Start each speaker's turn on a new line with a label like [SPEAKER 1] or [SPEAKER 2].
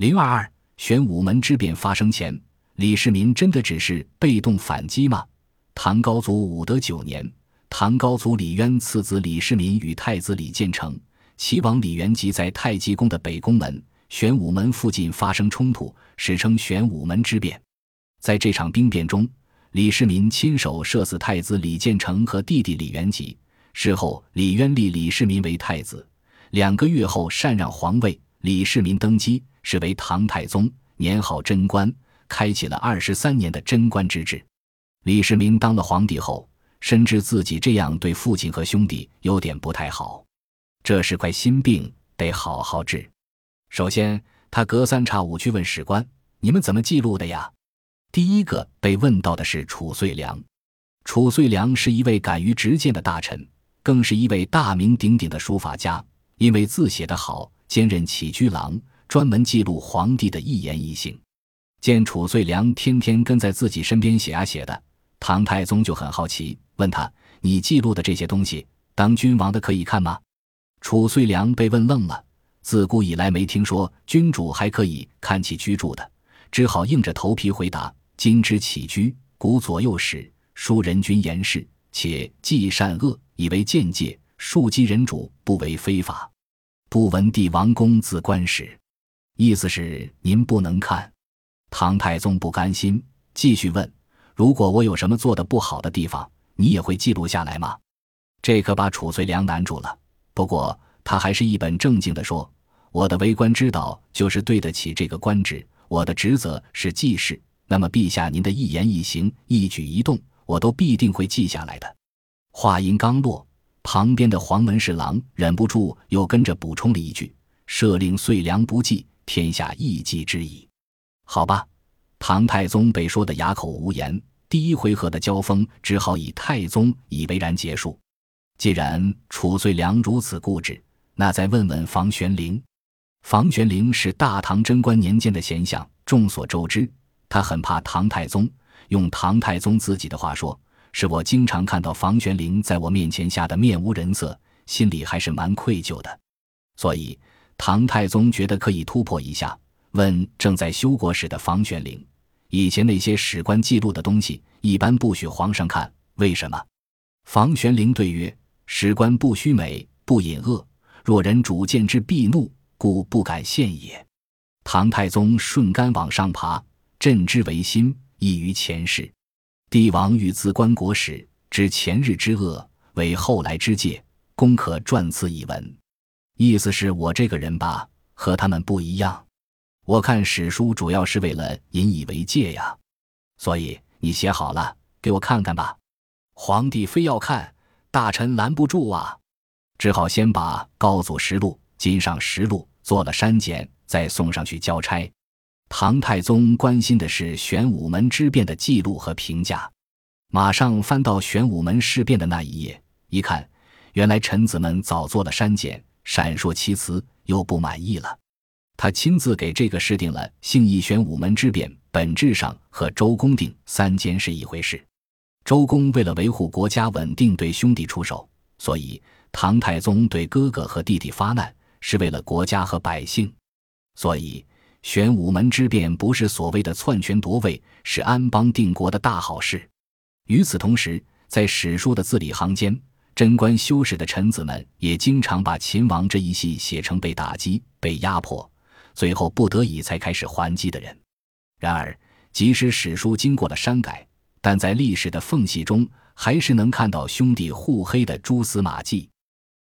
[SPEAKER 1] 零二二，玄武门之变发生前，李世民真的只是被动反击吗？唐高祖武德九年，唐高祖李渊次子李世民与太子李建成、齐王李元吉在太极宫的北宫门、玄武门附近发生冲突，史称玄武门之变。在这场兵变中，李世民亲手射死太子李建成和弟弟李元吉。事后，李渊立李世民为太子，两个月后禅让皇位，李世民登基。是为唐太宗，年号贞观，开启了二十三年的贞观之治。李世民当了皇帝后，深知自己这样对父亲和兄弟有点不太好，这是块心病，得好好治。首先，他隔三差五去问史官：“你们怎么记录的呀？”第一个被问到的是褚遂良。褚遂良是一位敢于直谏的大臣，更是一位大名鼎鼎的书法家，因为字写得好，兼任起居郎。专门记录皇帝的一言一行，见褚遂良天天跟在自己身边写啊写的，唐太宗就很好奇，问他：“你记录的这些东西，当君王的可以看吗？”褚遂良被问愣了，自古以来没听说君主还可以看起居住的，只好硬着头皮回答：“今之起居，古左右史书人君言事，且记善恶以为见戒，庶几人主不为非法，不闻帝王公自官史。”意思是您不能看，唐太宗不甘心，继续问：“如果我有什么做的不好的地方，你也会记录下来吗？”这可把褚遂良难住了。不过他还是一本正经地说：“我的为官之道就是对得起这个官职，我的职责是记事。那么陛下您的一言一行、一举一动，我都必定会记下来的。”话音刚落，旁边的黄门侍郎忍不住又跟着补充了一句：“赦令遂良不记。”天下一己之矣，好吧。唐太宗被说得哑口无言，第一回合的交锋只好以太宗以为然结束。既然褚遂良如此固执，那再问问房玄龄。房玄龄是大唐贞观年间的贤相，众所周知，他很怕唐太宗。用唐太宗自己的话说：“是我经常看到房玄龄在我面前吓得面无人色，心里还是蛮愧疚的。”所以。唐太宗觉得可以突破一下，问正在修国史的房玄龄：“以前那些史官记录的东西，一般不许皇上看，为什么？”房玄龄对曰：“史官不虚美，不隐恶，若人主见之，必怒，故不敢献也。”唐太宗顺杆往上爬，朕之为心，异于前世。帝王欲自观国史，知前日之恶，为后来之戒，公可撰此一文。意思是我这个人吧，和他们不一样。我看史书主要是为了引以为戒呀，所以你写好了给我看看吧。皇帝非要看，大臣拦不住啊，只好先把《高祖实录》《金上实录》做了删减，再送上去交差。唐太宗关心的是玄武门之变的记录和评价，马上翻到玄武门事变的那一页，一看，原来臣子们早做了删减。闪烁其词，又不满意了。他亲自给这个事定了兴义玄武门之变，本质上和周公定三监是一回事。周公为了维护国家稳定，对兄弟出手，所以唐太宗对哥哥和弟弟发难，是为了国家和百姓。所以玄武门之变不是所谓的篡权夺位，是安邦定国的大好事。与此同时，在史书的字里行间。贞观修史的臣子们也经常把秦王这一系写成被打击、被压迫，最后不得已才开始还击的人。然而，即使史书经过了删改，但在历史的缝隙中，还是能看到兄弟互黑的蛛丝马迹。